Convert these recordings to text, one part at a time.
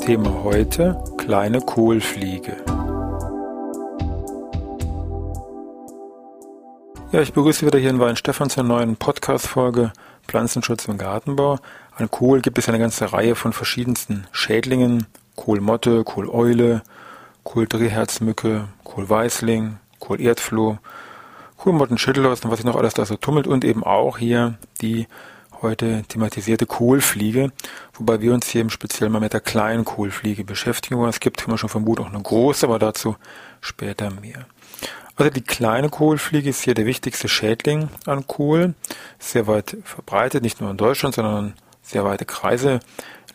Thema heute kleine Kohlfliege. Ja, ich begrüße wieder hier in Weinstefan zur neuen Podcast-Folge Pflanzenschutz im Gartenbau. An Kohl gibt es eine ganze Reihe von verschiedensten Schädlingen. Kohlmotte, Kohleule, Kohldrehherzmücke, Kohlweißling, Kohlerdfloh, Kohlmottenschüttelhorst und was sich noch alles da so tummelt und eben auch hier die heute thematisierte Kohlfliege, wobei wir uns hier im Speziellen mal mit der kleinen Kohlfliege beschäftigen Es gibt, wie man schon vermutet, auch eine große, aber dazu später mehr. Also die kleine Kohlfliege ist hier der wichtigste Schädling an Kohl, sehr weit verbreitet, nicht nur in Deutschland, sondern sehr weite Kreise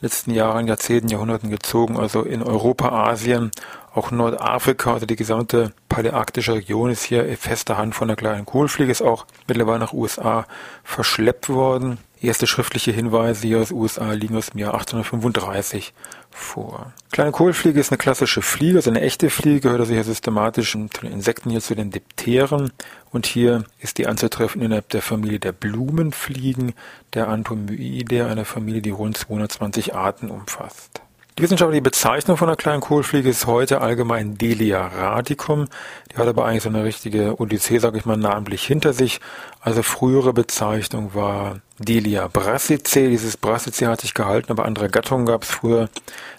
letzten Jahren, Jahrzehnten, Jahrhunderten gezogen, also in Europa, Asien, auch Nordafrika, also die gesamte paläarktische Region ist hier fester Hand von der kleinen Kohlfliege, ist auch mittlerweile nach USA verschleppt worden. Erste schriftliche Hinweise hier aus USA liegen aus dem Jahr 1835 vor. Kleine Kohlfliege ist eine klassische Fliege, also eine echte Fliege, gehört also hier systematisch zu den Insekten hier zu den Dipteren und hier ist die anzutreffen innerhalb der Familie der Blumenfliegen, der Antomyidae, einer Familie, die rund 220 Arten umfasst. Die wissenschaftliche Bezeichnung von der kleinen Kohlfliege ist heute allgemein Delia radicum. Die hat aber eigentlich so eine richtige Odyssee, sage ich mal, namentlich hinter sich. Also frühere Bezeichnung war Delia brassicae. Dieses Brassicae hat sich gehalten, aber andere Gattungen gab es früher.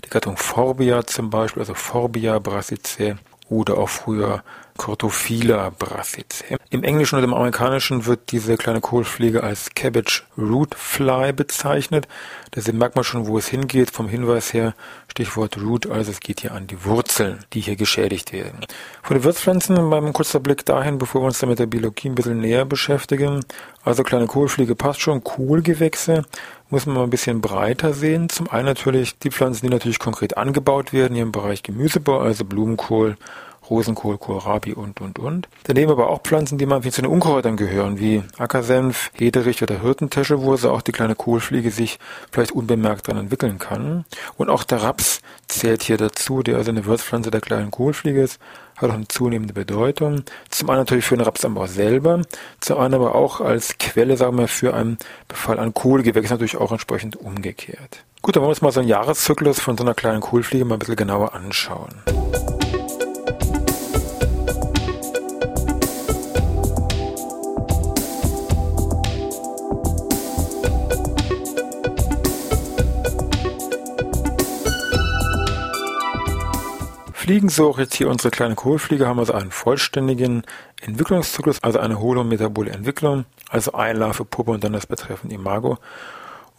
Die Gattung Forbia zum Beispiel, also Forbia brassicae oder auch früher Cortophylla brassicae. Im Englischen und im Amerikanischen wird diese kleine Kohlfliege als Cabbage Root Fly bezeichnet. Deswegen merkt man schon, wo es hingeht. Vom Hinweis her, Stichwort Root, also es geht hier an die Wurzeln, die hier geschädigt werden. Von den Wirtspflanzen beim kurzer Blick dahin, bevor wir uns dann mit der Biologie ein bisschen näher beschäftigen. Also kleine Kohlfliege passt schon. Kohlgewächse muss man mal ein bisschen breiter sehen. Zum einen natürlich die Pflanzen, die natürlich konkret angebaut werden, hier im Bereich Gemüsebau, also Blumenkohl, Rosenkohl, Kohlrabi und, und, und. Daneben aber auch Pflanzen, die man wie zu den Unkräutern gehören, wie Ackersenf, Hederich oder Hirtentäsche, wo so auch die kleine Kohlfliege sich vielleicht unbemerkt dran entwickeln kann. Und auch der Raps zählt hier dazu, der also eine Wirtspflanze der kleinen Kohlfliege ist, hat auch eine zunehmende Bedeutung. Zum einen natürlich für den Rapsanbau selber, zum anderen aber auch als Quelle, sagen wir, für einen Befall an Kohlgewächs natürlich auch entsprechend umgekehrt. Gut, dann wollen wir uns mal so einen Jahreszyklus von so einer kleinen Kohlfliege mal ein bisschen genauer anschauen. Fliegen so auch jetzt hier unsere kleine Kohlfliege haben also einen vollständigen Entwicklungszyklus, also eine holometabole Entwicklung, also Einlarve, Puppe und dann das betreffende Imago.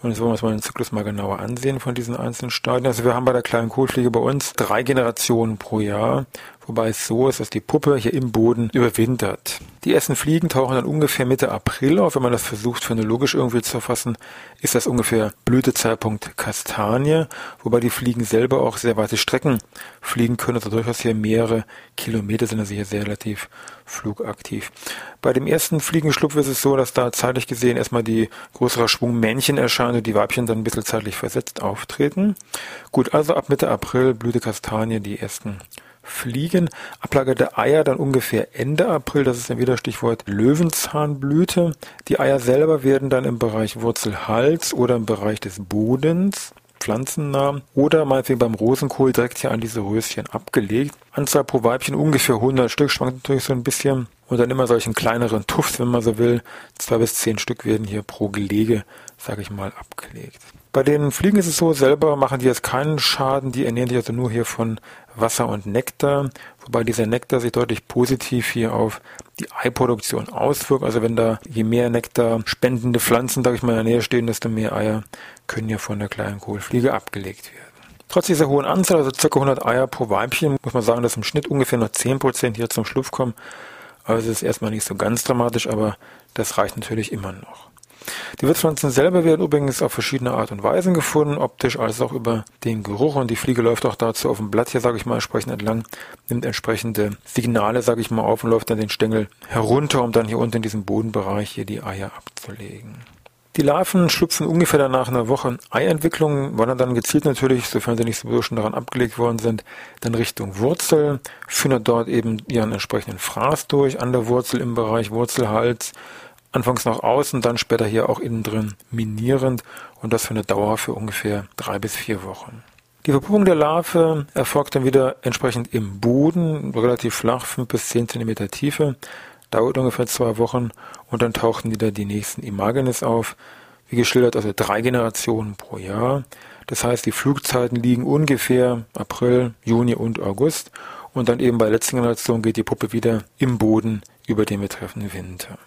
Und jetzt wollen wir uns mal den Zyklus mal genauer ansehen von diesen einzelnen Stadien. Also wir haben bei der kleinen Kohlfliege bei uns drei Generationen pro Jahr, wobei es so ist, dass die Puppe hier im Boden überwintert. Die ersten Fliegen tauchen dann ungefähr Mitte April auf. Wenn man das versucht phänologisch irgendwie zu fassen, ist das ungefähr Blütezeitpunkt Kastanie, wobei die Fliegen selber auch sehr weite Strecken fliegen können, also durchaus hier mehrere Kilometer sind also hier sehr relativ flugaktiv. Bei dem ersten Fliegenschlupf ist es so, dass da zeitlich gesehen erstmal die größere Schwung Männchen erscheint und die Weibchen dann ein bisschen zeitlich versetzt auftreten. Gut, also ab Mitte April Blüte Kastanie die ersten fliegen. Ablage der Eier dann ungefähr Ende April, das ist dann wieder Stichwort Löwenzahnblüte. Die Eier selber werden dann im Bereich Wurzelhals oder im Bereich des Bodens pflanzennah oder meinetwegen beim Rosenkohl direkt hier an diese Röschen abgelegt. Anzahl pro Weibchen ungefähr 100 Stück, schwankt natürlich so ein bisschen. Und dann immer solchen kleineren Tufts, wenn man so will. Zwei bis zehn Stück werden hier pro Gelege, sage ich mal, abgelegt. Bei den Fliegen ist es so, selber machen die jetzt keinen Schaden, die ernähren sich also nur hier von Wasser und Nektar, wobei dieser Nektar sich deutlich positiv hier auf die Eiproduktion auswirkt. Also wenn da je mehr Nektar spendende Pflanzen, sage ich mal, in der Nähe stehen, desto mehr Eier können ja von der kleinen Kohlfliege abgelegt werden. Trotz dieser hohen Anzahl, also ca. 100 Eier pro Weibchen, muss man sagen, dass im Schnitt ungefähr noch 10% hier zum Schlupf kommen. Also es ist erstmal nicht so ganz dramatisch, aber das reicht natürlich immer noch. Die Wirtspflanzen selber werden übrigens auf verschiedene Art und Weisen gefunden, optisch als auch über den Geruch und die Fliege läuft auch dazu auf dem Blatt hier, sage ich mal, entsprechend entlang, nimmt entsprechende Signale, sage ich mal, auf und läuft dann den Stängel herunter, um dann hier unten in diesem Bodenbereich hier die Eier abzulegen. Die Larven schlüpfen ungefähr danach einer Woche Eientwicklung, wandern dann gezielt natürlich, sofern sie nicht sowieso schon daran abgelegt worden sind, dann Richtung Wurzel, führen dort eben ihren entsprechenden Fraß durch, an der Wurzel im Bereich Wurzelhals, anfangs nach außen, dann später hier auch innen drin minierend und das für eine Dauer für ungefähr drei bis vier Wochen. Die Verpuppung der Larve erfolgt dann wieder entsprechend im Boden, relativ flach, fünf bis zehn Zentimeter Tiefe dauert ungefähr zwei Wochen und dann tauchten wieder die nächsten Imagenes auf. Wie geschildert, also drei Generationen pro Jahr. Das heißt, die Flugzeiten liegen ungefähr April, Juni und August. Und dann eben bei der letzten Generation geht die Puppe wieder im Boden über den betreffenden Winter.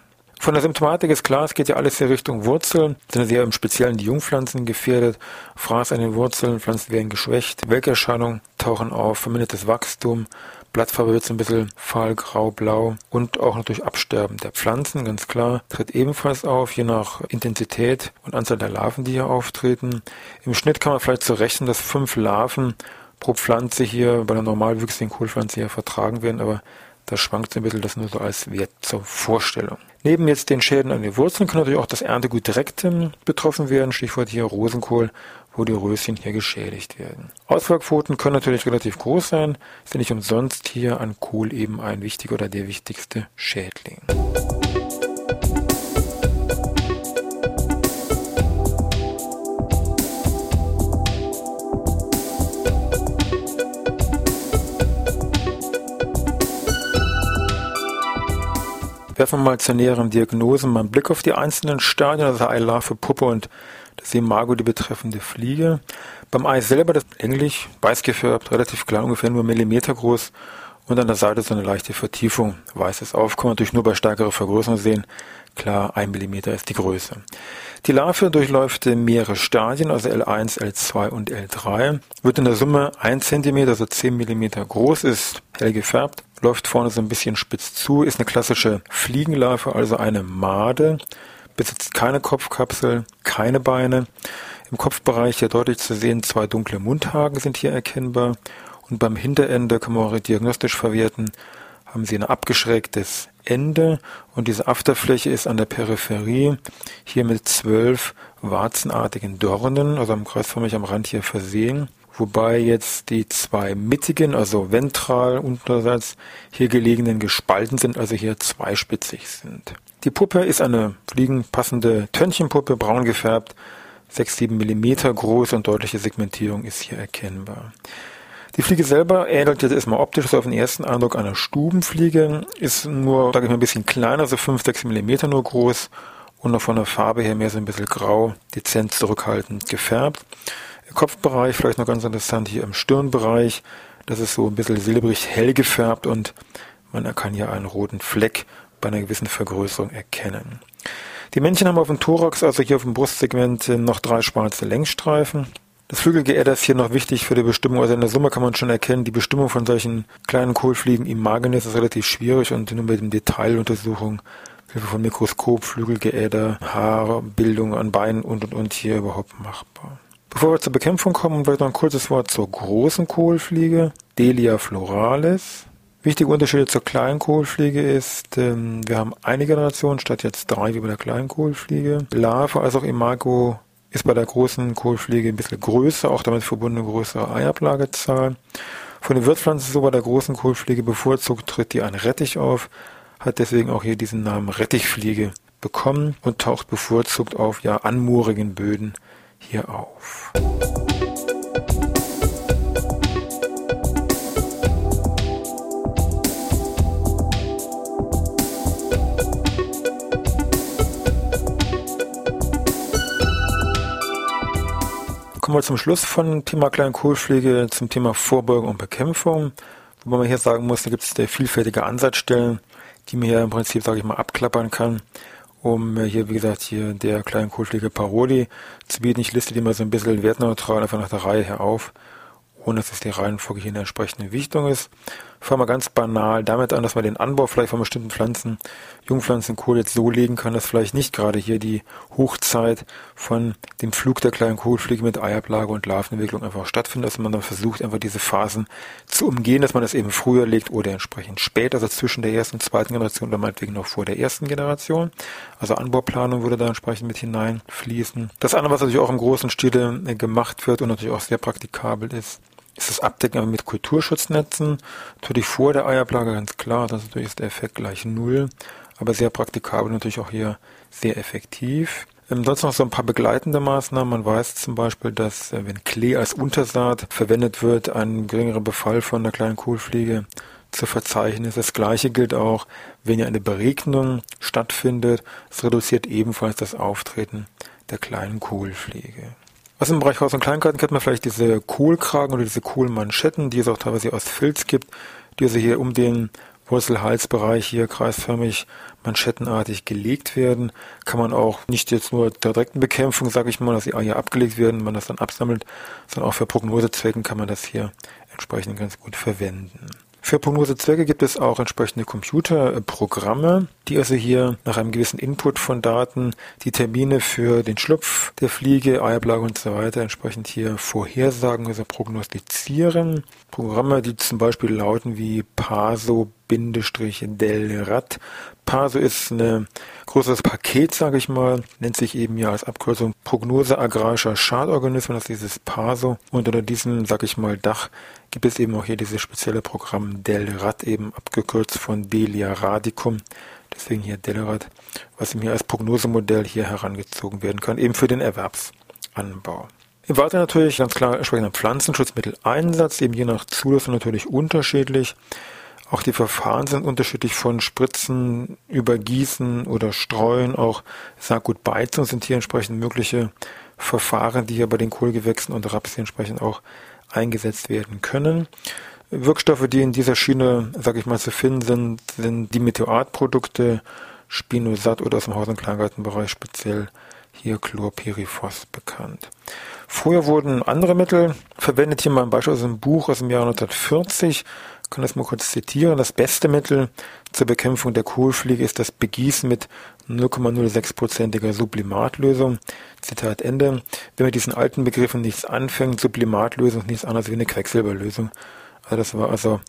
Von der Symptomatik ist klar, es geht ja alles in Richtung Wurzeln, sind sehr im Speziellen die Jungpflanzen gefährdet, Fraß an den Wurzeln, Pflanzen werden geschwächt, Welkerscheinungen tauchen auf, vermindertes Wachstum, Blattfarbe wird so ein bisschen fahl grau, blau und auch natürlich Absterben der Pflanzen, ganz klar, tritt ebenfalls auf, je nach Intensität und Anzahl der Larven, die hier auftreten. Im Schnitt kann man vielleicht so rechnen, dass fünf Larven pro Pflanze hier bei einer normalwüchsigen Kohlpflanze hier vertragen werden, aber das schwankt so ein bisschen, das nur so als Wert zur Vorstellung. Neben jetzt den Schäden an den Wurzeln kann natürlich auch das Erntegut direkt betroffen werden, Stichwort hier Rosenkohl wo die Röschen hier geschädigt werden. Ausfallquoten können natürlich relativ groß sein, sind nicht umsonst hier an Kohl eben ein wichtiger oder der wichtigste Schädling. Werfen mal zur näheren Diagnose mal einen Blick auf die einzelnen Stadien, also Eilarve, Puppe und das Imago die betreffende Fliege. Beim Ei selber, das länglich, weiß gefärbt, relativ klein, ungefähr nur Millimeter groß und an der Seite so eine leichte Vertiefung. Weißes Aufkommen, natürlich nur bei stärkerer Vergrößerung sehen. Klar, ein Millimeter ist die Größe. Die Larve durchläuft mehrere Stadien, also L1, L2 und L3, wird in der Summe 1 cm, also 10 mm groß, ist hell gefärbt, läuft vorne so ein bisschen spitz zu, ist eine klassische Fliegenlarve, also eine Made, besitzt keine Kopfkapsel, keine Beine. Im Kopfbereich hier deutlich zu sehen, zwei dunkle Mundhaken sind hier erkennbar. Und beim Hinterende kann man auch diagnostisch verwerten, haben sie ein abgeschrägtes Ende und diese Afterfläche ist an der Peripherie hier mit zwölf warzenartigen Dornen, also am kreisförmig am Rand hier versehen, wobei jetzt die zwei mittigen, also ventral unterseits hier gelegenen gespalten sind, also hier zweispitzig sind. Die Puppe ist eine fliegenpassende Tönchenpuppe, braun gefärbt, 6-7 mm groß und deutliche Segmentierung ist hier erkennbar. Die Fliege selber ähnelt jetzt erstmal optisch so auf den ersten Eindruck einer Stubenfliege, ist nur, sage ich mal, ein bisschen kleiner, so 5-6 mm nur groß und noch von der Farbe her mehr so ein bisschen grau, dezent zurückhaltend gefärbt. Im Kopfbereich vielleicht noch ganz interessant hier im Stirnbereich, das ist so ein bisschen silbrig hell gefärbt und man kann hier einen roten Fleck bei einer gewissen Vergrößerung erkennen. Die Männchen haben auf dem Thorax, also hier auf dem Brustsegment, noch drei schwarze Längsstreifen. Das Flügelgeäder ist hier noch wichtig für die Bestimmung. Also in der Summe kann man schon erkennen, die Bestimmung von solchen kleinen Kohlfliegen im Magenes ist relativ schwierig und nur mit dem Detailuntersuchung Hilfe von Mikroskop, Flügelgeäder, Haarbildung an Beinen und und und hier überhaupt machbar. Bevor wir zur Bekämpfung kommen, vielleicht noch ein kurzes Wort zur großen Kohlfliege, Delia floralis. Wichtige Unterschiede zur Kleinkohlfliege ist, ähm, wir haben eine Generation statt jetzt drei wie bei der Kleinkohlfliege. Larve als auch Imago ist bei der großen Kohlfliege ein bisschen größer, auch damit verbundene größere Eiablagezahl. Von den Wirtspflanzen so bei der großen Kohlfliege bevorzugt tritt die ein Rettich auf, hat deswegen auch hier diesen Namen Rettichfliege bekommen und taucht bevorzugt auf ja anmoorigen Böden hier auf. Kommen wir zum Schluss von Thema Kleinkohlpflege zum Thema Vorbeugung und Bekämpfung. Wobei man hier sagen muss, da gibt es vielfältige Ansatzstellen, die man hier im Prinzip, sage ich mal, abklappern kann, um hier, wie gesagt, hier der Kleinkohlpflege Paroli zu bieten. Ich liste die mal so ein bisschen wertneutral einfach nach der Reihe her auf, ohne dass es die Reihenfolge hier in der entsprechenden Wichtung ist. Fangen wir ganz banal damit an, dass man den Anbau vielleicht von bestimmten Pflanzen, Jungpflanzenkohl jetzt so legen kann, dass vielleicht nicht gerade hier die Hochzeit von dem Flug der kleinen Kohlfliege mit Eiablage und Larvenentwicklung einfach stattfindet, dass man dann versucht, einfach diese Phasen zu umgehen, dass man das eben früher legt oder entsprechend spät, also zwischen der ersten und zweiten Generation oder meinetwegen noch vor der ersten Generation. Also Anbauplanung würde da entsprechend mit hineinfließen. Das andere, was natürlich auch im großen Stile äh, gemacht wird und natürlich auch sehr praktikabel ist, ist das Abdecken mit Kulturschutznetzen. Natürlich vor der Eiablage ganz klar, das natürlich ist der Effekt gleich null, aber sehr praktikabel natürlich auch hier sehr effektiv. Ähm, sonst noch so ein paar begleitende Maßnahmen. Man weiß zum Beispiel, dass äh, wenn Klee als Untersaat verwendet wird, ein geringerer Befall von der kleinen Kohlfliege zu verzeichnen ist. Das gleiche gilt auch, wenn ja eine Beregnung stattfindet. Es reduziert ebenfalls das Auftreten der kleinen Kohlfliege. Was im Bereich Haus- und Kleingarten kennt man vielleicht diese Kohlkragen oder diese Kohlmanschetten, die es auch teilweise aus Filz gibt, die also hier um den Wurzelhalsbereich hier kreisförmig manschettenartig gelegt werden. Kann man auch nicht jetzt nur der direkten Bekämpfung, sage ich mal, dass die Eier abgelegt werden, man das dann absammelt, sondern auch für Prognosezwecken kann man das hier entsprechend ganz gut verwenden. Für Prognosezwecke gibt es auch entsprechende Computerprogramme, die also hier nach einem gewissen Input von Daten die Termine für den Schlupf der Fliege, Eiablage und so weiter entsprechend hier vorhersagen, also prognostizieren. Programme, die zum Beispiel lauten wie Paso Delrat. Paso ist ein großes Paket, sage ich mal, nennt sich eben ja als Abkürzung Prognose agrarischer Schadorganismen, das ist dieses Paso. Und unter diesem, sage ich mal, Dach gibt es eben auch hier dieses spezielle Programm Delrat, eben abgekürzt von Delia radicum. Deswegen hier Delrat, was eben hier als Prognosemodell hier herangezogen werden kann, eben für den Erwerbsanbau. Im Weiteren natürlich ganz klar entsprechender Pflanzenschutzmitteleinsatz, eben je nach Zulassung natürlich unterschiedlich. Auch die Verfahren sind unterschiedlich von Spritzen über Gießen oder Streuen. Auch Saatgutbeizung sind hier entsprechend mögliche Verfahren, die hier bei den Kohlgewächsen und Raps entsprechend auch eingesetzt werden können. Wirkstoffe, die in dieser Schiene, sage ich mal, zu finden sind, sind die Meteoratprodukte, Spinosat oder aus dem Haus- und Kleingartenbereich speziell hier Chlorpyrifos bekannt. Vorher wurden andere Mittel verwendet. Hier mal ein Beispiel aus einem Buch aus dem Jahr 1940 kann das mal kurz zitieren. Das beste Mittel zur Bekämpfung der Kohlfliege ist das Begießen mit 0,06%iger Sublimatlösung. Zitat Ende. Wenn mit diesen alten Begriffen nichts anfängt, Sublimatlösung ist nichts anderes wie eine Quecksilberlösung. Also das war also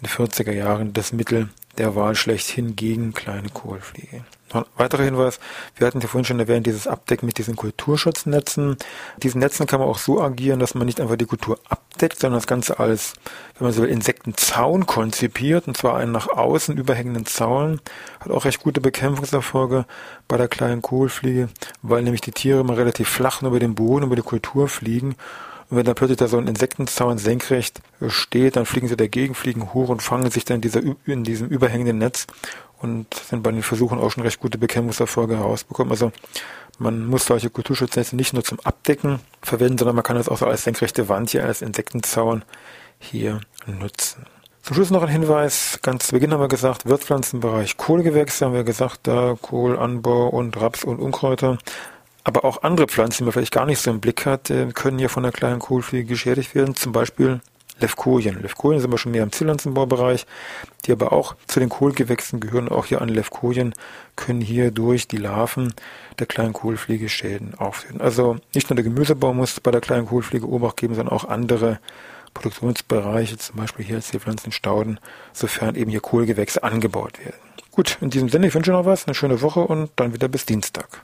in den 40er Jahren das Mittel der Wahl schlechthin gegen kleine Kohlfliege. Noch ein weiterer Hinweis, wir hatten ja vorhin schon erwähnt, dieses Abdecken mit diesen Kulturschutznetzen. Diesen Netzen kann man auch so agieren, dass man nicht einfach die Kultur abdeckt, sondern das Ganze als, wenn man so will, Insektenzaun konzipiert, und zwar einen nach außen überhängenden Zaun. Hat auch recht gute Bekämpfungserfolge bei der kleinen Kohlfliege, weil nämlich die Tiere immer relativ flach über den Boden, über die Kultur fliegen und wenn dann plötzlich da so ein Insektenzaun senkrecht steht, dann fliegen sie dagegen, fliegen hoch und fangen sich dann in, dieser, in diesem überhängenden Netz und sind bei den Versuchen auch schon recht gute Bekämpfungserfolge herausbekommen. Also man muss solche Kulturschutznetze nicht nur zum Abdecken verwenden, sondern man kann es auch so als senkrechte Wand hier, als Insektenzaun hier nutzen. Zum Schluss noch ein Hinweis. Ganz zu Beginn haben wir gesagt, Wirtspflanzenbereich Kohlgewächse haben wir gesagt, da Kohlanbau und Raps und Unkräuter. Aber auch andere Pflanzen, die man vielleicht gar nicht so im Blick hat, äh, können hier von der kleinen Kohlfliege geschädigt werden. Zum Beispiel Levkojen. Levkojen sind wir schon mehr im Zierpflanzenbaubereich, die aber auch zu den Kohlgewächsen gehören. Auch hier an Levkojen können hier durch die Larven der kleinen Kohlfliege Schäden auftreten. Also nicht nur der Gemüsebau muss bei der kleinen Kohlfliege Obacht geben, sondern auch andere Produktionsbereiche, zum Beispiel hier Zierpflanzenstauden, sofern eben hier Kohlgewächse angebaut werden. Gut, in diesem Sinne, ich wünsche noch was, eine schöne Woche und dann wieder bis Dienstag.